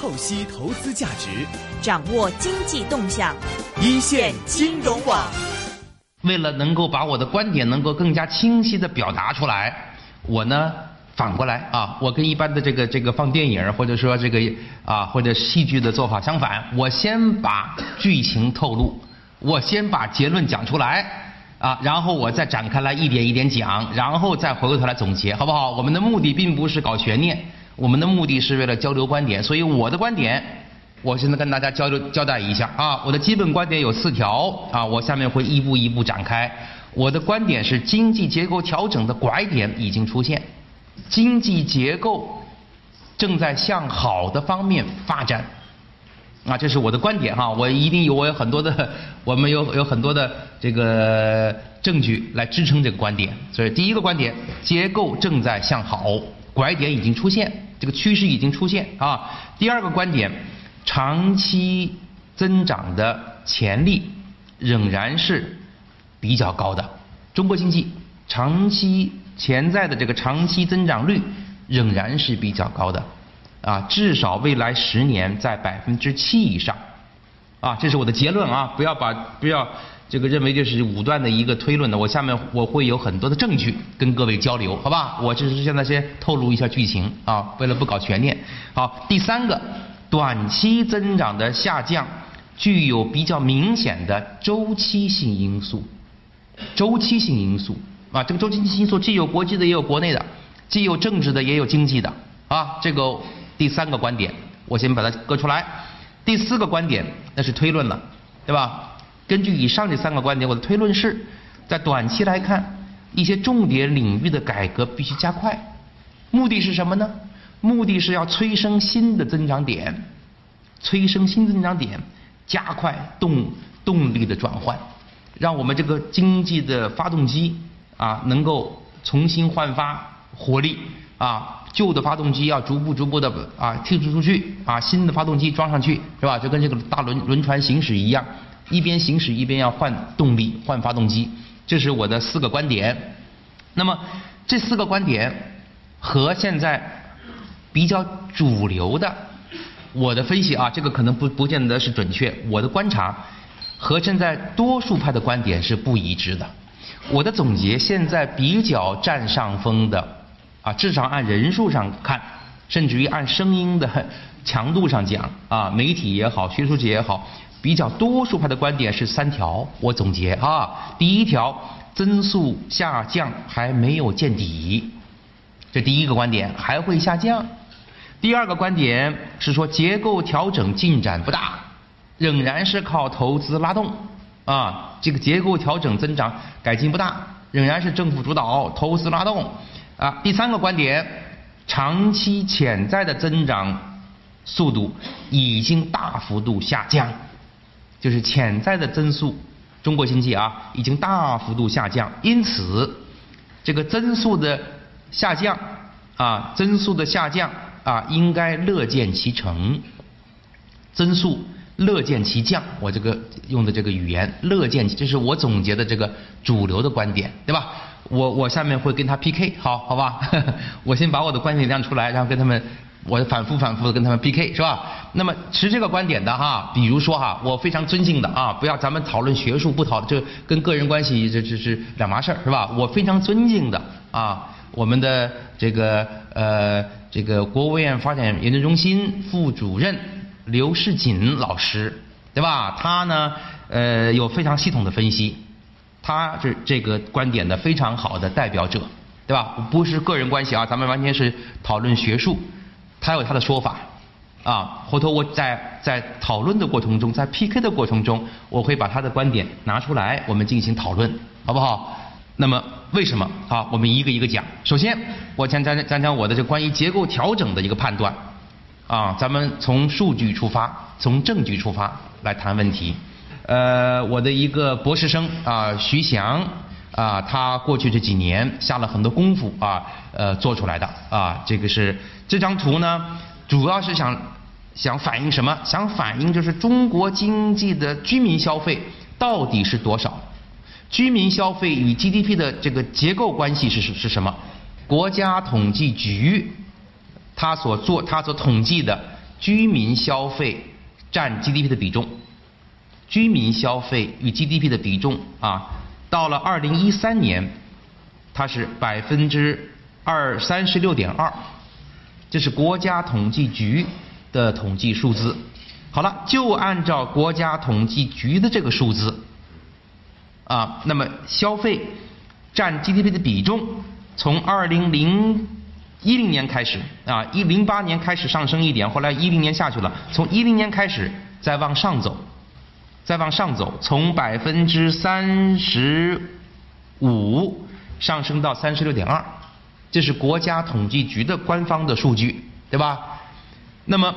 透析投资价值，掌握经济动向，一线金融网。为了能够把我的观点能够更加清晰的表达出来，我呢反过来啊，我跟一般的这个这个放电影或者说这个啊或者戏剧的做法相反，我先把剧情透露，我先把结论讲出来。啊，然后我再展开来一点一点讲，然后再回过头来总结，好不好？我们的目的并不是搞悬念，我们的目的是为了交流观点。所以我的观点，我现在跟大家交流交代一下啊。我的基本观点有四条啊，我下面会一步一步展开。我的观点是，经济结构调整的拐点已经出现，经济结构正在向好的方面发展。啊，这是我的观点哈，我一定有我有很多的，我们有有很多的这个证据来支撑这个观点。所以第一个观点，结构正在向好，拐点已经出现，这个趋势已经出现啊。第二个观点，长期增长的潜力仍然是比较高的，中国经济长期潜在的这个长期增长率仍然是比较高的。啊，至少未来十年在百分之七以上，啊，这是我的结论啊！不要把不要这个认为这是武断的一个推论的。我下面我会有很多的证据跟各位交流，好吧？我只是现在先透露一下剧情啊，为了不搞悬念。好，第三个，短期增长的下降具有比较明显的周期性因素，周期性因素啊，这个周期性因素既有国际的也有国内的，既有政治的也有经济的啊，这个。第三个观点，我先把它搁出来。第四个观点，那是推论了，对吧？根据以上这三个观点，我的推论是，在短期来看，一些重点领域的改革必须加快。目的是什么呢？目的是要催生新的增长点，催生新增长点，加快动动力的转换，让我们这个经济的发动机啊，能够重新焕发活力啊。旧的发动机要逐步逐步的啊剔除出去啊，新的发动机装上去是吧？就跟这个大轮轮船行驶一样，一边行驶一边要换动力换发动机。这是我的四个观点。那么这四个观点和现在比较主流的我的分析啊，这个可能不不见得是准确。我的观察和现在多数派的观点是不一致的。我的总结现在比较占上风的。啊，至少按人数上看，甚至于按声音的强度上讲，啊，媒体也好，学术界也好，比较多数派的观点是三条。我总结啊，第一条，增速下降还没有见底，这第一个观点还会下降。第二个观点是说结构调整进展不大，仍然是靠投资拉动，啊，这个结构调整增长改进不大，仍然是政府主导投资拉动。啊，第三个观点，长期潜在的增长速度已经大幅度下降，就是潜在的增速，中国经济啊已经大幅度下降，因此这个增速的下降啊，增速的下降啊，应该乐见其成，增速乐见其降，我这个用的这个语言乐见，这是我总结的这个主流的观点，对吧？我我下面会跟他 PK，好好吧？我先把我的观点亮出来，然后跟他们，我反复反复的跟他们 PK，是吧？那么持这个观点的哈，比如说哈，我非常尊敬的啊，不要咱们讨论学术，不讨这跟个人关系这这是两码事儿，是吧？我非常尊敬的啊，我们的这个呃这个国务院发展研究中心副主任刘世锦老师，对吧？他呢呃有非常系统的分析。他是这个观点的非常好的代表者，对吧？不是个人关系啊，咱们完全是讨论学术。他有他的说法，啊，回头我在在讨论的过程中，在 PK 的过程中，我会把他的观点拿出来，我们进行讨论，好不好？那么为什么？好，我们一个一个讲。首先，我先讲讲讲我的这关于结构调整的一个判断，啊，咱们从数据出发，从证据出发来谈问题。呃，我的一个博士生啊，徐翔啊，他过去这几年下了很多功夫啊，呃，做出来的啊，这个是这张图呢，主要是想想反映什么？想反映就是中国经济的居民消费到底是多少？居民消费与 GDP 的这个结构关系是是是什么？国家统计局他所做他所统计的居民消费占 GDP 的比重，居民消费与 GDP 的比重啊，到了二零一三年，它是百分之二三十六点二，这是国家统计局的统计数字。好了，就按照国家统计局的这个数字啊，那么消费占 GDP 的比重，从二零零一零年开始啊，一零八年开始上升一点，后来一零年下去了，从一零年开始再往上走，再往上走，从百分之三十五上升到三十六点二，这是国家统计局的官方的数据，对吧？那么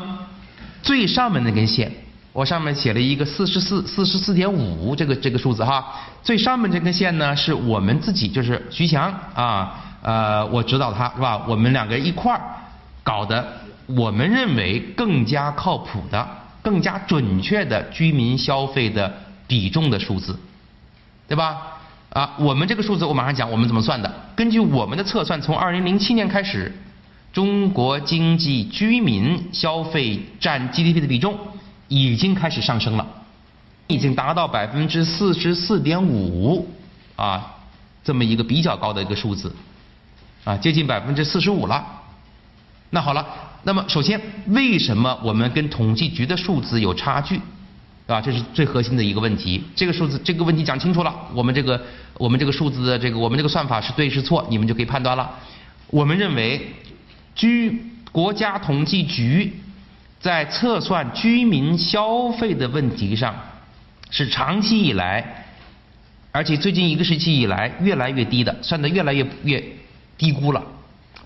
最上面那根线，我上面写了一个四十四四十四点五这个这个数字哈，最上面这根线呢是我们自己就是徐翔啊呃我指导他是吧？我们两个一块儿搞的，我们认为更加靠谱的、更加准确的居民消费的比重的数字，对吧？啊，我们这个数字我马上讲我们怎么算的，根据我们的测算，从二零零七年开始。中国经济居民消费占 GDP 的比重已经开始上升了，已经达到百分之四十四点五啊，这么一个比较高的一个数字啊，接近百分之四十五了。那好了，那么首先为什么我们跟统计局的数字有差距啊？这是最核心的一个问题。这个数字这个问题讲清楚了，我们这个我们这个数字的这个我们这个算法是对是错，你们就可以判断了。我们认为。居国家统计局在测算居民消费的问题上，是长期以来，而且最近一个时期以来越来越低的，算的越来越越低估了。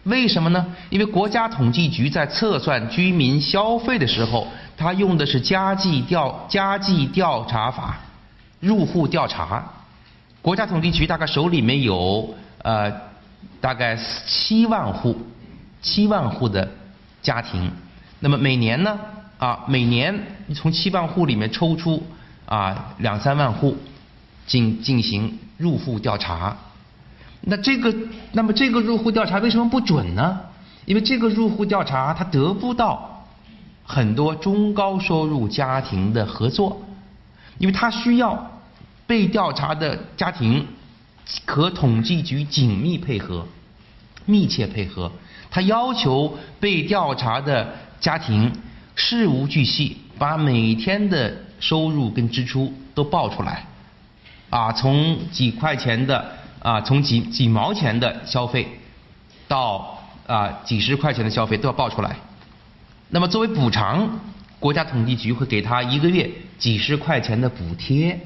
为什么呢？因为国家统计局在测算居民消费的时候，它用的是家计调家计调查法，入户调查。国家统计局大概手里面有呃大概七万户。七万户的家庭，那么每年呢啊，每年你从七万户里面抽出啊两三万户进进行入户调查。那这个，那么这个入户调查为什么不准呢？因为这个入户调查它得不到很多中高收入家庭的合作，因为它需要被调查的家庭和统计局紧密配合、密切配合。他要求被调查的家庭事无巨细，把每天的收入跟支出都报出来，啊，从几块钱的啊，从几几毛钱的消费，到啊几十块钱的消费都要报出来。那么作为补偿，国家统计局会给他一个月几十块钱的补贴。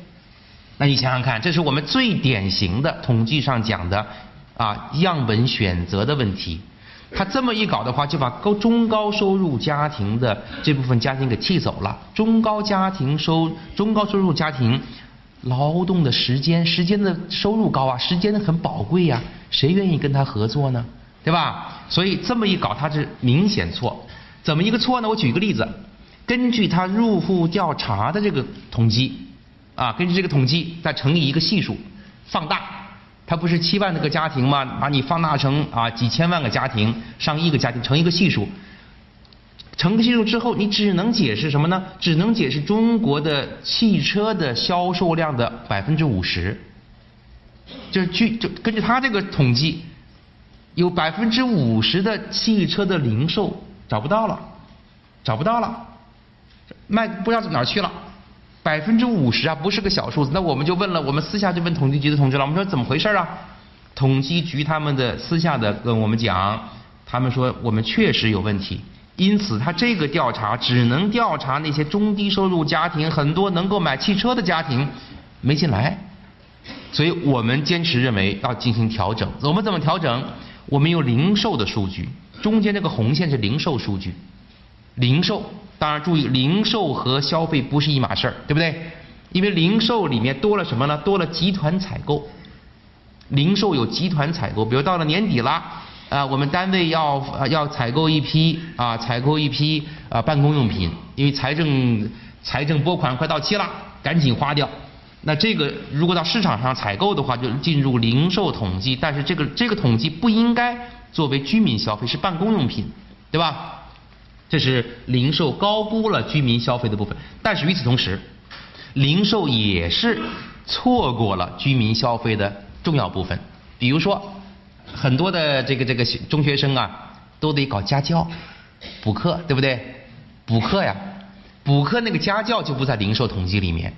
那你想想看，这是我们最典型的统计上讲的啊样本选择的问题。他这么一搞的话，就把高中高收入家庭的这部分家庭给气走了。中高家庭收中高收入家庭，劳动的时间时间的收入高啊，时间很宝贵呀，谁愿意跟他合作呢？对吧？所以这么一搞，他是明显错。怎么一个错呢？我举一个例子，根据他入户调查的这个统计，啊，根据这个统计再乘以一个系数，放大。它不是七万多个家庭吗？把你放大成啊几千万个家庭、上亿个家庭，乘一个系数，乘个系数之后，你只能解释什么呢？只能解释中国的汽车的销售量的百分之五十，就是据就根据他这个统计，有百分之五十的汽车的零售找不到了，找不到了，卖不知道哪儿去了。百分之五十啊，不是个小数字。那我们就问了，我们私下就问统计局的同志了。我们说怎么回事啊？统计局他们的私下的跟我们讲，他们说我们确实有问题，因此他这个调查只能调查那些中低收入家庭，很多能够买汽车的家庭没进来。所以我们坚持认为要进行调整。我们怎么调整？我们有零售的数据，中间这个红线是零售数据，零售。当然，注意，零售和消费不是一码事儿，对不对？因为零售里面多了什么呢？多了集团采购。零售有集团采购，比如到了年底了，啊，我们单位要要采购一批啊，采购一批啊办公用品，因为财政财政拨款快到期了，赶紧花掉。那这个如果到市场上采购的话，就进入零售统计，但是这个这个统计不应该作为居民消费，是办公用品，对吧？这是零售高估了居民消费的部分。但是与此同时，零售也是错过了居民消费的重要部分。比如说，很多的这个这个中学生啊，都得搞家教、补课，对不对？补课呀，补课那个家教就不在零售统计里面，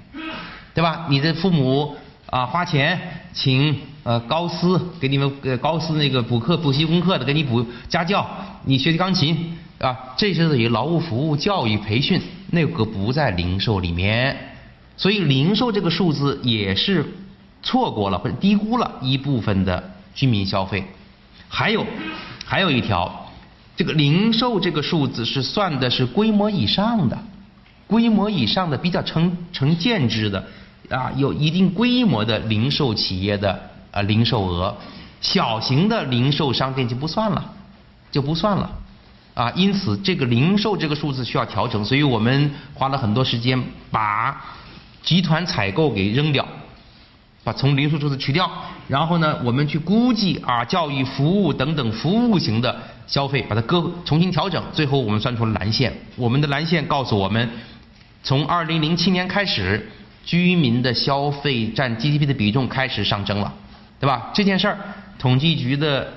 对吧？你的父母啊花钱请呃高师给你们呃高师那个补课补习功课的，给你补家教，你学习钢琴啊，这些属于劳务服务、教育培训，那个不在零售里面，所以零售这个数字也是错过了或者低估了一部分的居民消费。还有还有一条。这个零售这个数字是算的是规模以上的，规模以上的比较成成建制的啊，有一定规模的零售企业的啊零售额，小型的零售商店就不算了，就不算了啊。因此，这个零售这个数字需要调整，所以我们花了很多时间把集团采购给扔掉。把从零售数字去掉，然后呢，我们去估计啊，教育服务等等服务型的消费，把它割重新调整，最后我们算出了蓝线。我们的蓝线告诉我们，从二零零七年开始，居民的消费占 GDP 的比重开始上升了，对吧？这件事儿，统计局的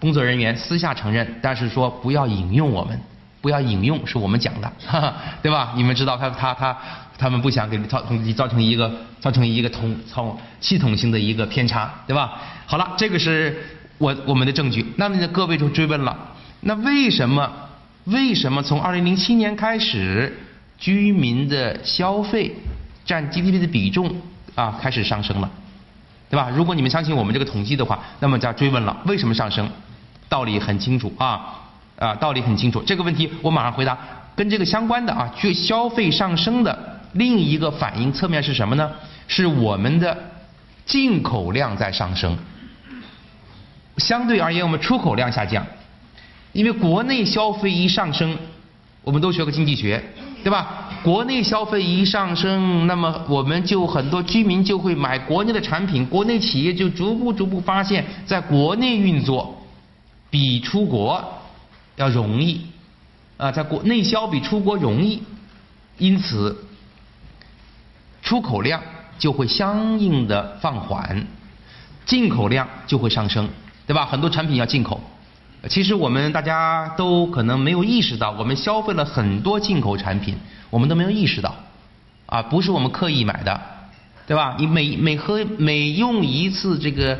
工作人员私下承认，但是说不要引用我们，不要引用是我们讲的，哈哈对吧？你们知道他他他。他们不想给造成造成一个造成一个统从系统性的一个偏差，对吧？好了，这个是我我们的证据。那么各位就追问了，那为什么为什么从二零零七年开始，居民的消费占 GDP 的比重啊开始上升了，对吧？如果你们相信我们这个统计的话，那么就要追问了，为什么上升？道理很清楚啊啊，道理很清楚。这个问题我马上回答，跟这个相关的啊，就消费上升的。另一个反应侧面是什么呢？是我们的进口量在上升，相对而言我们出口量下降。因为国内消费一上升，我们都学过经济学，对吧？国内消费一上升，那么我们就很多居民就会买国内的产品，国内企业就逐步逐步发现，在国内运作比出国要容易啊，在国内销比出国容易，因此。出口量就会相应的放缓，进口量就会上升，对吧？很多产品要进口，其实我们大家都可能没有意识到，我们消费了很多进口产品，我们都没有意识到，啊，不是我们刻意买的，对吧？你每每喝每用一次这个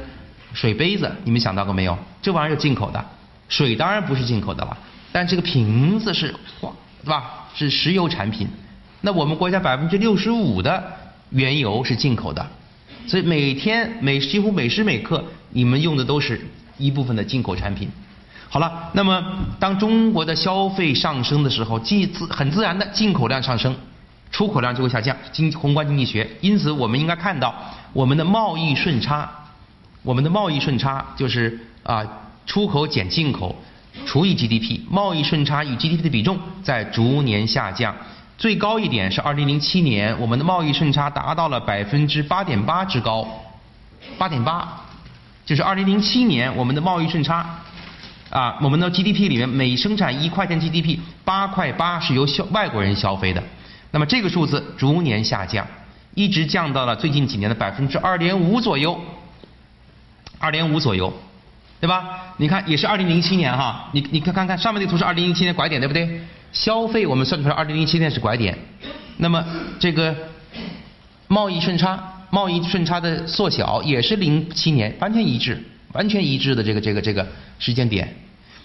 水杯子，你们想到过没有？这玩意儿是进口的，水当然不是进口的了，但这个瓶子是，对吧？是石油产品。那我们国家百分之六十五的原油是进口的，所以每天每几乎每时每刻你们用的都是一部分的进口产品。好了，那么当中国的消费上升的时候，既自很自然的进口量上升，出口量就会下降。经宏观经济学，因此我们应该看到我们的贸易顺差，我们的贸易顺差就是啊出口减进口除以 GDP，贸易顺差与 GDP 的比重在逐年下降。最高一点是二零零七年，我们的贸易顺差达到了百分之八点八之高，八点八，就是二零零七年我们的贸易顺差，啊，我们的 GDP 里面每生产一块钱 GDP 八块八是由消外国人消费的，那么这个数字逐年下降，一直降到了最近几年的百分之二点五左右，二点五左右，对吧？你看也是二零零七年哈，你你看看看上面那图是二零零七年拐点对不对？消费我们算出来，二零零七年是拐点，那么这个贸易顺差，贸易顺差的缩小也是零七年，完全一致，完全一致的这个这个这个时间点。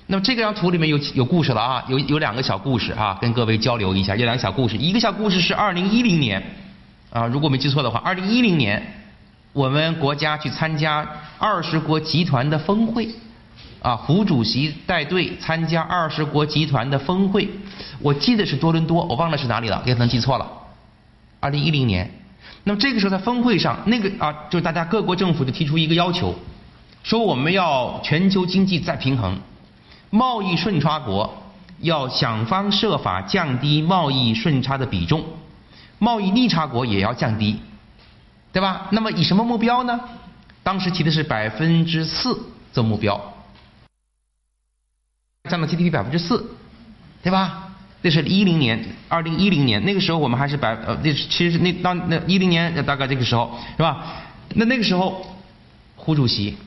那么这张图里面有有故事了啊，有有两个小故事啊，跟各位交流一下，有两个小故事，一个小故事是二零一零年啊，如果没记错的话，二零一零年我们国家去参加二十国集团的峰会。啊，胡主席带队参加二十国集团的峰会，我记得是多伦多，我忘了是哪里了，也可能记错了。二零一零年，那么这个时候在峰会上，那个啊，就是大家各国政府就提出一个要求，说我们要全球经济再平衡，贸易顺差国要想方设法降低贸易顺差的比重，贸易逆差国也要降低，对吧？那么以什么目标呢？当时提的是百分之四做目标。占到 GDP 百分之四，对吧？那是一零年，二零一零年那个时候我们还是百呃，那其实那当那一零年大概这个时候是吧？那那个时候，胡主席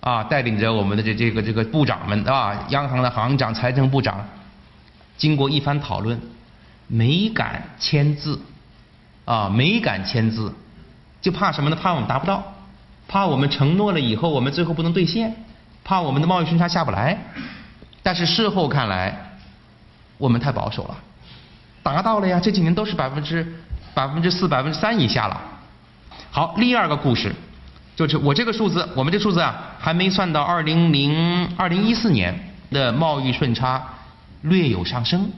啊带领着我们的这这个这个部长们啊，央行的行长、财政部长，经过一番讨论，没敢签字啊，没敢签字，就怕什么呢？怕我们达不到，怕我们承诺了以后我们最后不能兑现，怕我们的贸易顺差下不来。但是事后看来。我们太保守了，达到了呀！这几年都是百分之百分之四、百分之三以下了。好，第二个故事就是我这个数字，我们这数字啊，还没算到二零零二零一四年的贸易顺差略有上升，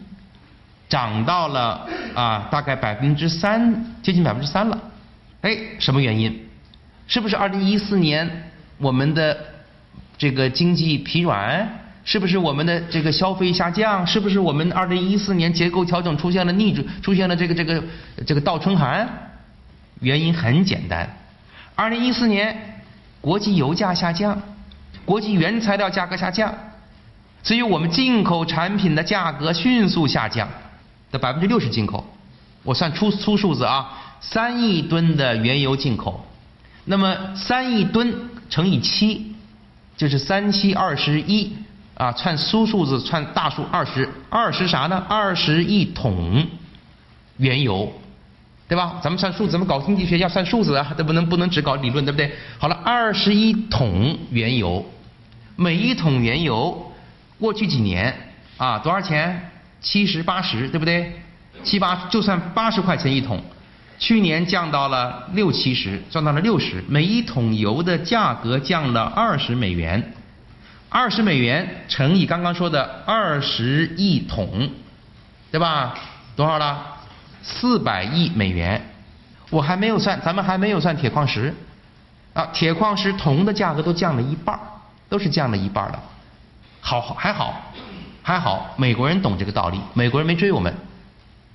涨到了啊大概百分之三，接近百分之三了。哎，什么原因？是不是二零一四年我们的这个经济疲软？是不是我们的这个消费下降？是不是我们二零一四年结构调整出现了逆转，出现了这个这个这个倒春寒？原因很简单，二零一四年国际油价下降，国际原材料价格下降，所以我们进口产品的价格迅速下降，的百分之六十进口，我算粗粗数字啊，三亿吨的原油进口，那么三亿吨乘以七，就是三七二十一。啊，串粗数字，串大数二十，二十啥呢？二十亿桶原油，对吧？咱们算数，咱们搞经济学要算数字啊，这不能不能只搞理论，对不对？好了，二十一桶原油，每一桶原油过去几年啊，多少钱？七十八十，对不对？七八就算八十块钱一桶，去年降到了六七十，降到了六十，每一桶油的价格降了二十美元。二十美元乘以刚刚说的二十亿桶，对吧？多少了？四百亿美元。我还没有算，咱们还没有算铁矿石啊！铁矿石铜的价格都降了一半都是降了一半的。好，还好，还好，美国人懂这个道理，美国人没追我们，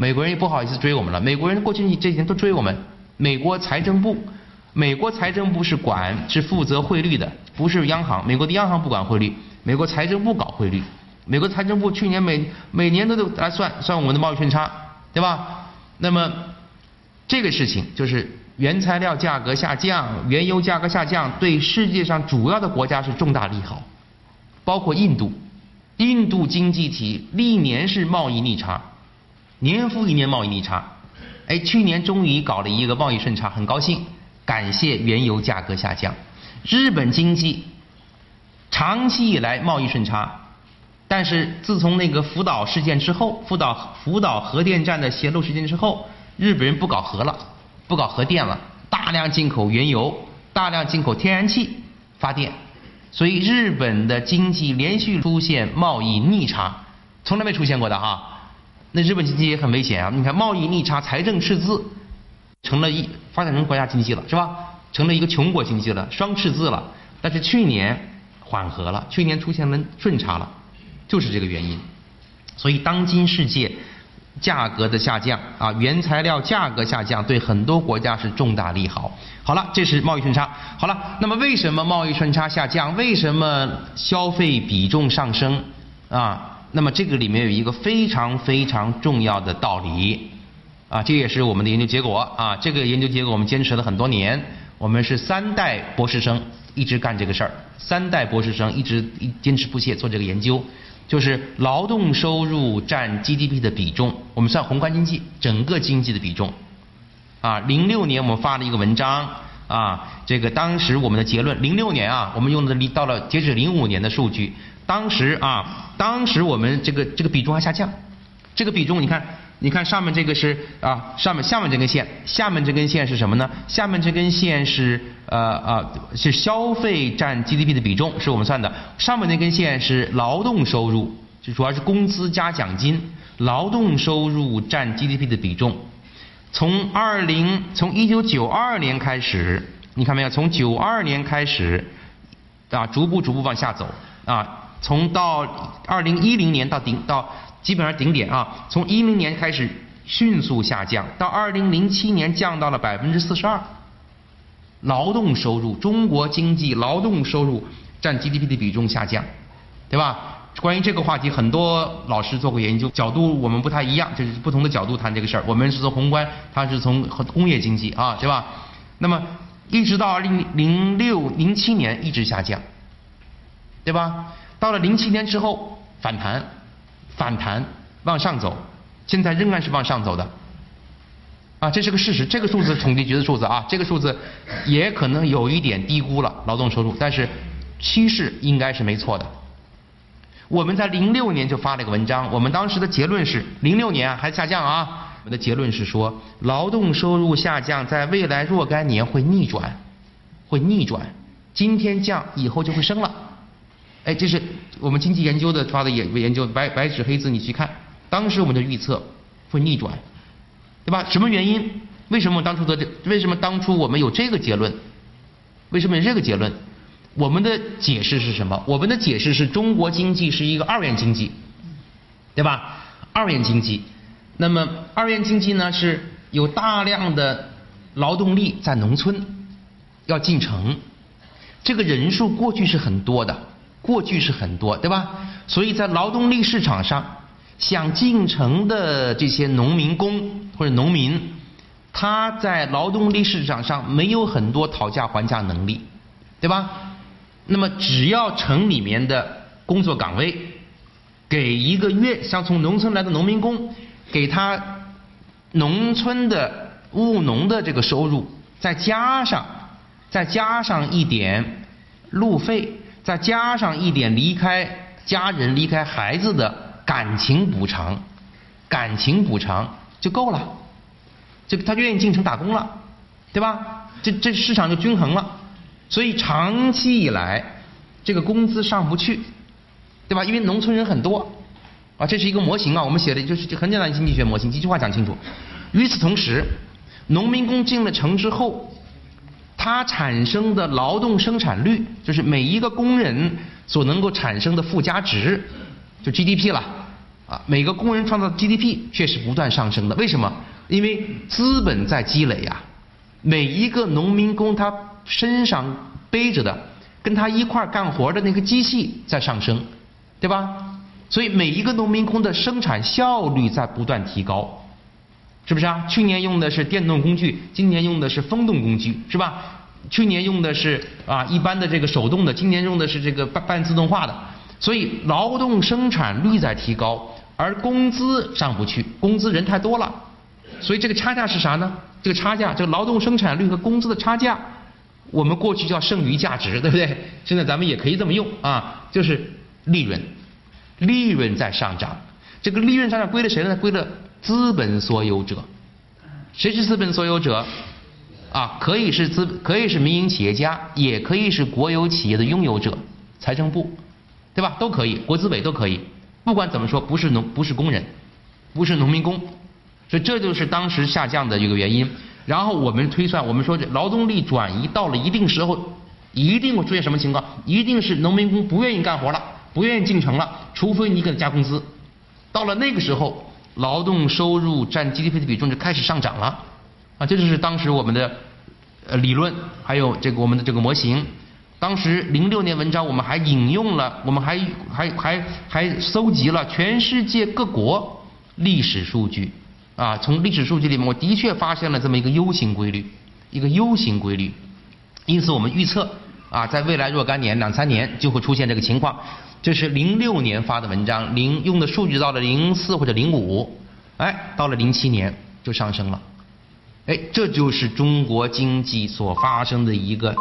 美国人也不好意思追我们了。美国人过去这几年都追我们，美国财政部。美国财政部是管是负责汇率的，不是央行。美国的央行不管汇率，美国财政部搞汇率。美国财政部去年每每年都都来算算我们的贸易顺差，对吧？那么这个事情就是原材料价格下降，原油价格下降，对世界上主要的国家是重大利好，包括印度。印度经济体历年是贸易逆差，年复一年贸易逆差。哎，去年终于搞了一个贸易顺差，很高兴。感谢原油价格下降，日本经济长期以来贸易顺差，但是自从那个福岛事件之后，福岛福岛核电站的泄漏事件之后，日本人不搞核了，不搞核电了，大量进口原油，大量进口天然气发电，所以日本的经济连续出现贸易逆差，从来没出现过的哈。那日本经济也很危险啊！你看贸易逆差，财政赤字。成了一发展成国家经济了，是吧？成了一个穷国经济了，双赤字了。但是去年缓和了，去年出现了顺差了，就是这个原因。所以当今世界价格的下降啊，原材料价格下降，对很多国家是重大利好。好了，这是贸易顺差。好了，那么为什么贸易顺差下降？为什么消费比重上升？啊，那么这个里面有一个非常非常重要的道理。啊，这也是我们的研究结果啊！这个研究结果我们坚持了很多年，我们是三代博士生一直干这个事儿，三代博士生一直坚持不懈做这个研究，就是劳动收入占 GDP 的比重，我们算宏观经济整个经济的比重。啊，零六年我们发了一个文章啊，这个当时我们的结论，零六年啊，我们用的到了截止零五年的数据，当时啊，当时我们这个这个比重还下降，这个比重你看。你看上面这个是啊，上面下面这根线，下面这根线是什么呢？下面这根线是呃呃是消费占 GDP 的比重，是我们算的。上面那根线是劳动收入，就主要是工资加奖金，劳动收入占 GDP 的比重。从二零从一九九二年开始，你看没有？从九二年开始啊，逐步逐步往下走啊，从到二零一零年到顶到。基本上顶点啊，从一零年开始迅速下降，到二零零七年降到了百分之四十二。劳动收入，中国经济劳动收入占 GDP 的比重下降，对吧？关于这个话题，很多老师做过研究，角度我们不太一样，就是不同的角度谈这个事儿。我们是从宏观，他是从工业经济啊，对吧？那么一直到二零零六零七年一直下降，对吧？到了零七年之后反弹，反弹往上走，现在仍然是往上走的。啊，这是个事实，这个数字统计局的数字啊，这个数字也可能有一点低估了劳动收入，但是趋势应该是没错的。我们在零六年就发了一个文章，我们当时的结论是零六年还下降啊。我们的结论是说，劳动收入下降在未来若干年会逆转，会逆转。今天降，以后就会升了。哎，这是我们经济研究的发的研研究，白白纸黑字你去看。当时我们的预测会逆转，对吧？什么原因？为什么当初的这？为什么当初我们有这个结论？为什么有这个结论？我们的解释是什么？我们的解释是中国经济是一个二元经济，对吧？二元经济，那么二元经济呢是有大量的劳动力在农村要进城，这个人数过去是很多的，过去是很多，对吧？所以在劳动力市场上，想进城的这些农民工或者农民，他在劳动力市场上没有很多讨价还价能力，对吧？那么，只要城里面的工作岗位给一个月，像从农村来的农民工，给他农村的务农的这个收入，再加上再加上一点路费，再加上一点离开家人、离开孩子的感情补偿，感情补偿就够了，就他就愿意进城打工了，对吧？这这市场就均衡了。所以长期以来，这个工资上不去，对吧？因为农村人很多，啊，这是一个模型啊，我们写的就是就很简单经济学模型，几句话讲清楚。与此同时，农民工进了城之后，它产生的劳动生产率，就是每一个工人所能够产生的附加值，就 GDP 了，啊，每个工人创造的 GDP 却是不断上升的。为什么？因为资本在积累呀，每一个农民工他。身上背着的，跟他一块干活的那个机器在上升，对吧？所以每一个农民工的生产效率在不断提高，是不是啊？去年用的是电动工具，今年用的是风动工具，是吧？去年用的是啊一般的这个手动的，今年用的是这个半半自动化的，所以劳动生产率在提高，而工资上不去，工资人太多了，所以这个差价是啥呢？这个差价，这个劳动生产率和工资的差价。我们过去叫剩余价值，对不对？现在咱们也可以这么用啊，就是利润，利润在上涨。这个利润上涨归了谁呢？归了资本所有者。谁是资本所有者？啊，可以是资，可以是民营企业家，也可以是国有企业的拥有者，财政部，对吧？都可以，国资委都可以。不管怎么说，不是农，不是工人，不是农民工，所以这就是当时下降的一个原因。然后我们推算，我们说这劳动力转移到了一定时候，一定会出现什么情况？一定是农民工不愿意干活了，不愿意进城了，除非你给他加工资。到了那个时候，劳动收入占 GDP 的比重就开始上涨了。啊，这就是当时我们的呃理论，还有这个我们的这个模型。当时零六年文章我们还引用了，我们还还还还搜集了全世界各国历史数据。啊，从历史数据里面，我的确发现了这么一个 U 型规律，一个 U 型规律。因此，我们预测啊，在未来若干年、两三年就会出现这个情况。这是零六年发的文章，零用的数据到了零四或者零五，哎，到了零七年就上升了。哎，这就是中国经济所发生的一个